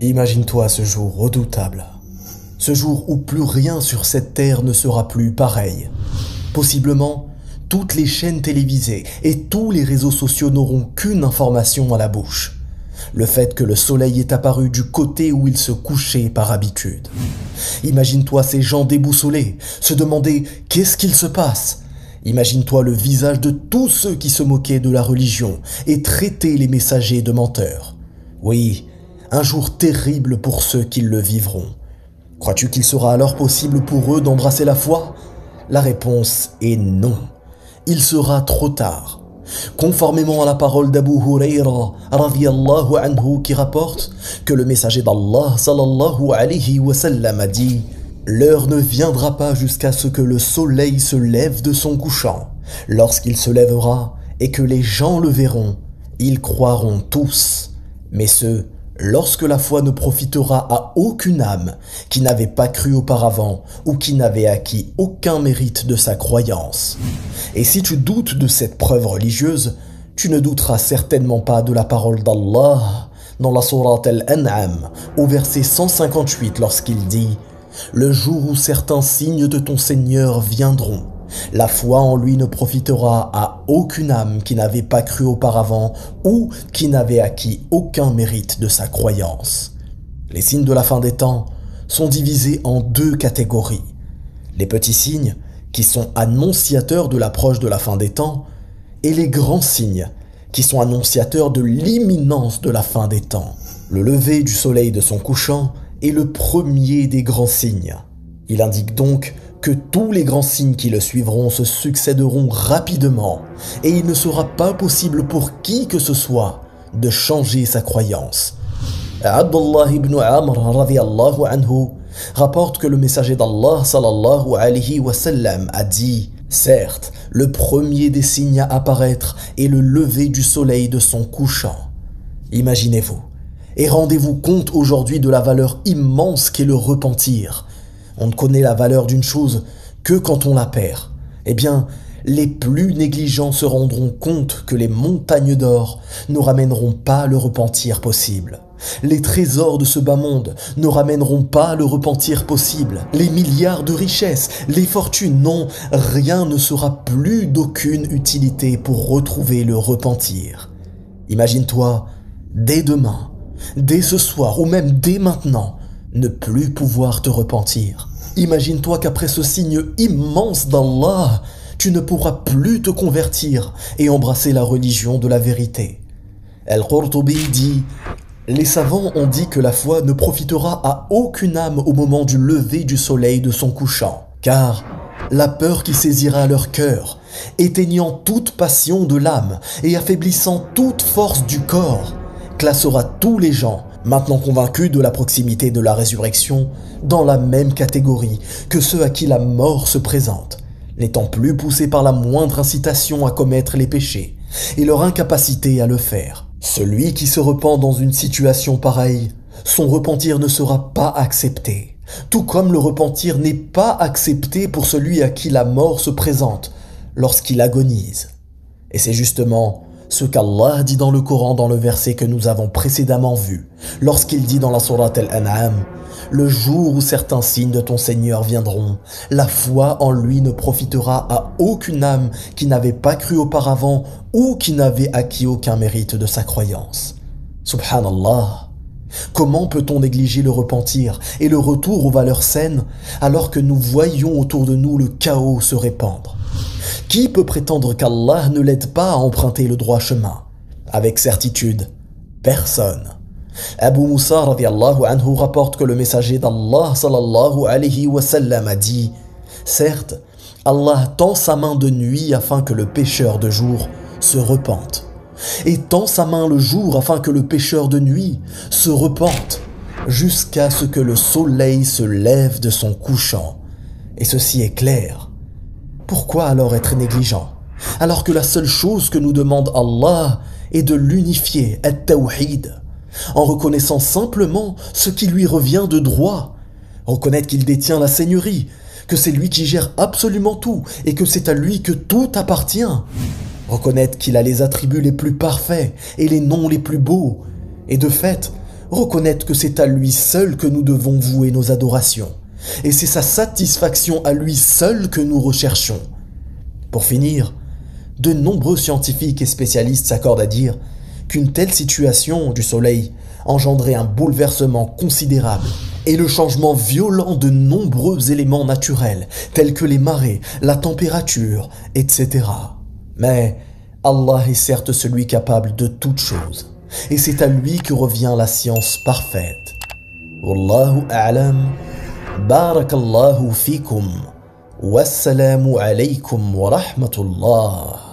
Imagine-toi ce jour redoutable. Ce jour où plus rien sur cette terre ne sera plus pareil. Possiblement, toutes les chaînes télévisées et tous les réseaux sociaux n'auront qu'une information à la bouche. Le fait que le soleil est apparu du côté où il se couchait par habitude. Imagine-toi ces gens déboussolés, se demander qu'est-ce qu'il se passe. Imagine-toi le visage de tous ceux qui se moquaient de la religion et traitaient les messagers de menteurs. Oui, un jour terrible pour ceux qui le vivront. Crois-tu qu'il sera alors possible pour eux d'embrasser la foi? La réponse est non. Il sera trop tard. Conformément à la parole d'Abu Huraira anhu qui rapporte que le messager d'Allah sallallahu alayhi wa sallam a dit L'heure ne viendra pas jusqu'à ce que le soleil se lève de son couchant. Lorsqu'il se lèvera et que les gens le verront, ils croiront tous. Mais ceux lorsque la foi ne profitera à aucune âme qui n'avait pas cru auparavant ou qui n'avait acquis aucun mérite de sa croyance. Et si tu doutes de cette preuve religieuse, tu ne douteras certainement pas de la parole d'Allah dans la sourate Al-An'am au verset 158 lorsqu'il dit Le jour où certains signes de ton Seigneur viendront la foi en lui ne profitera à aucune âme qui n'avait pas cru auparavant ou qui n'avait acquis aucun mérite de sa croyance. Les signes de la fin des temps sont divisés en deux catégories. Les petits signes, qui sont annonciateurs de l'approche de la fin des temps, et les grands signes, qui sont annonciateurs de l'imminence de la fin des temps. Le lever du soleil de son couchant est le premier des grands signes. Il indique donc que tous les grands signes qui le suivront se succéderont rapidement, et il ne sera pas possible pour qui que ce soit de changer sa croyance. Abdullah ibn Amr rapporte que le messager d'Allah sallallahu alayhi wa a dit Certes, le premier des signes à apparaître est le lever du soleil de son couchant. Imaginez-vous, et rendez-vous compte aujourd'hui de la valeur immense qu'est le repentir, on ne connaît la valeur d'une chose que quand on la perd. Eh bien, les plus négligents se rendront compte que les montagnes d'or ne ramèneront pas le repentir possible. Les trésors de ce bas monde ne ramèneront pas le repentir possible. Les milliards de richesses, les fortunes, non, rien ne sera plus d'aucune utilité pour retrouver le repentir. Imagine-toi, dès demain, dès ce soir ou même dès maintenant, ne plus pouvoir te repentir. Imagine-toi qu'après ce signe immense d'Allah, tu ne pourras plus te convertir et embrasser la religion de la vérité. Al-Qurtubi dit Les savants ont dit que la foi ne profitera à aucune âme au moment du lever du soleil de son couchant, car la peur qui saisira leur cœur, éteignant toute passion de l'âme et affaiblissant toute force du corps, classera tous les gens maintenant convaincus de la proximité de la résurrection, dans la même catégorie que ceux à qui la mort se présente, n'étant plus poussés par la moindre incitation à commettre les péchés et leur incapacité à le faire. Celui qui se repent dans une situation pareille, son repentir ne sera pas accepté, tout comme le repentir n'est pas accepté pour celui à qui la mort se présente lorsqu'il agonise. Et c'est justement ce qu'Allah dit dans le Coran dans le verset que nous avons précédemment vu, lorsqu'il dit dans la sourate Al-An'am Le jour où certains signes de ton Seigneur viendront, la foi en lui ne profitera à aucune âme qui n'avait pas cru auparavant ou qui n'avait acquis aucun mérite de sa croyance. Subhanallah. Comment peut-on négliger le repentir et le retour aux valeurs saines alors que nous voyons autour de nous le chaos se répandre? Qui peut prétendre qu'Allah ne l'aide pas à emprunter le droit chemin Avec certitude, personne. Abu Musa anhu rapporte que le messager d'Allah sallallahu alayhi wa sallam a dit Certes, Allah tend sa main de nuit afin que le pécheur de jour se repente, et tend sa main le jour afin que le pécheur de nuit se repente, jusqu'à ce que le soleil se lève de son couchant. Et ceci est clair. Pourquoi alors être négligent? Alors que la seule chose que nous demande Allah est de l'unifier, at-tawhid, en reconnaissant simplement ce qui lui revient de droit, reconnaître qu'il détient la seigneurie, que c'est lui qui gère absolument tout et que c'est à lui que tout appartient, reconnaître qu'il a les attributs les plus parfaits et les noms les plus beaux, et de fait, reconnaître que c'est à lui seul que nous devons vouer nos adorations, et c'est sa satisfaction à lui seul que nous recherchons. Pour finir, de nombreux scientifiques et spécialistes s'accordent à dire qu'une telle situation du Soleil engendrait un bouleversement considérable et le changement violent de nombreux éléments naturels tels que les marées, la température, etc. Mais Allah est certes celui capable de toutes choses et c'est à lui que revient la science parfaite. Wallahu a'lam. بارك الله فيكم والسلام عليكم ورحمة الله.